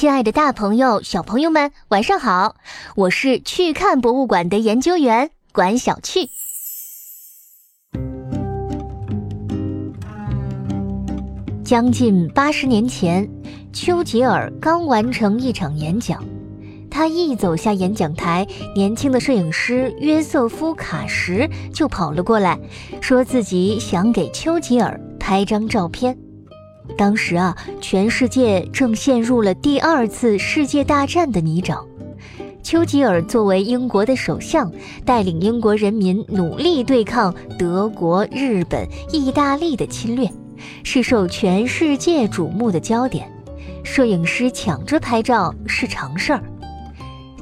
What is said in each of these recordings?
亲爱的，大朋友、小朋友们，晚上好！我是去看博物馆的研究员管小趣。将近八十年前，丘吉尔刚完成一场演讲，他一走下演讲台，年轻的摄影师约瑟夫·卡什就跑了过来，说自己想给丘吉尔拍张照片。当时啊，全世界正陷入了第二次世界大战的泥沼。丘吉尔作为英国的首相，带领英国人民努力对抗德国、日本、意大利的侵略，是受全世界瞩目的焦点。摄影师抢着拍照是常事儿。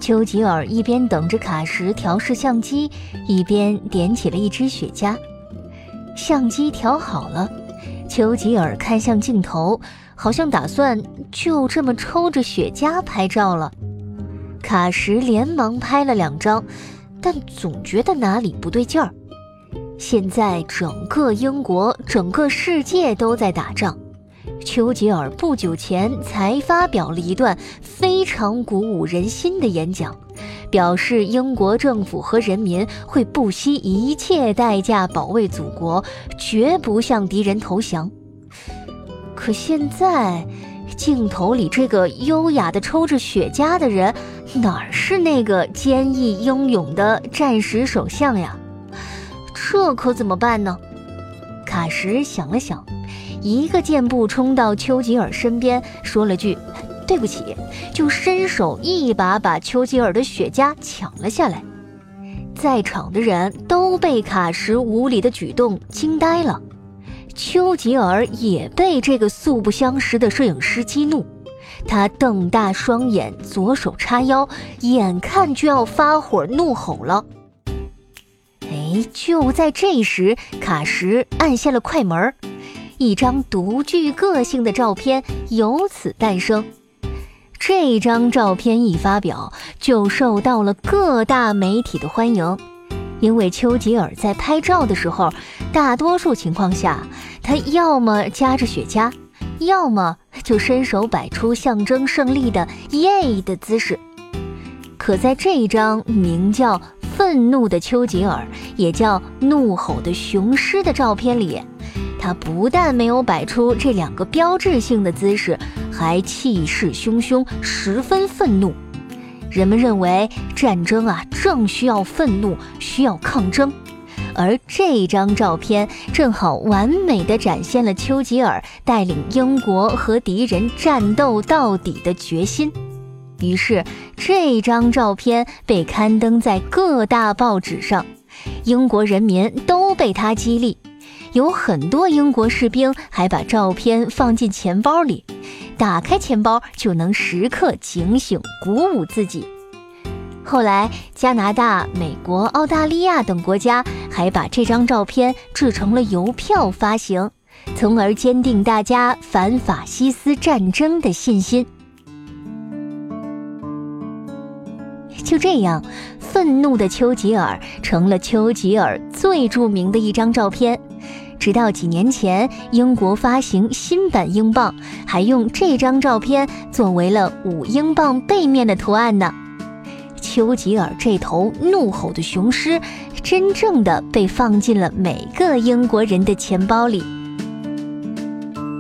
丘吉尔一边等着卡什调试相机，一边点起了一支雪茄。相机调好了。丘吉尔看向镜头，好像打算就这么抽着雪茄拍照了。卡什连忙拍了两张，但总觉得哪里不对劲儿。现在整个英国、整个世界都在打仗，丘吉尔不久前才发表了一段非常鼓舞人心的演讲，表示英国政府和人民会不惜一切代价保卫祖国，绝不向敌人投降。可现在，镜头里这个优雅的抽着雪茄的人，哪是那个坚毅英勇的战时首相呀？这可怎么办呢？卡什想了想，一个箭步冲到丘吉尔身边，说了句“对不起”，就伸手一把把丘吉尔的雪茄抢了下来。在场的人都被卡什无礼的举动惊呆了。丘吉尔也被这个素不相识的摄影师激怒，他瞪大双眼，左手叉腰，眼看就要发火怒吼了。哎，就在这时，卡什按下了快门，一张独具个性的照片由此诞生。这张照片一发表，就受到了各大媒体的欢迎。因为丘吉尔在拍照的时候，大多数情况下，他要么夹着雪茄，要么就伸手摆出象征胜利的耶的姿势。可在这张名叫“愤怒的丘吉尔”也叫“怒吼的雄狮”的照片里，他不但没有摆出这两个标志性的姿势，还气势汹汹，十分愤怒。人们认为战争啊，正需要愤怒，需要抗争，而这张照片正好完美的展现了丘吉尔带领英国和敌人战斗到底的决心。于是，这张照片被刊登在各大报纸上，英国人民都被他激励，有很多英国士兵还把照片放进钱包里。打开钱包就能时刻警醒、鼓舞自己。后来，加拿大、美国、澳大利亚等国家还把这张照片制成了邮票发行，从而坚定大家反法西斯战争的信心。就这样，愤怒的丘吉尔成了丘吉尔最著名的一张照片。直到几年前，英国发行新版英镑，还用这张照片作为了五英镑背面的图案呢。丘吉尔这头怒吼的雄狮，真正的被放进了每个英国人的钱包里。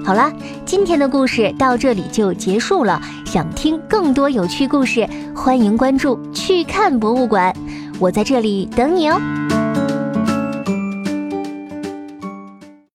好啦，今天的故事到这里就结束了。想听更多有趣故事，欢迎关注“去看博物馆”，我在这里等你哦。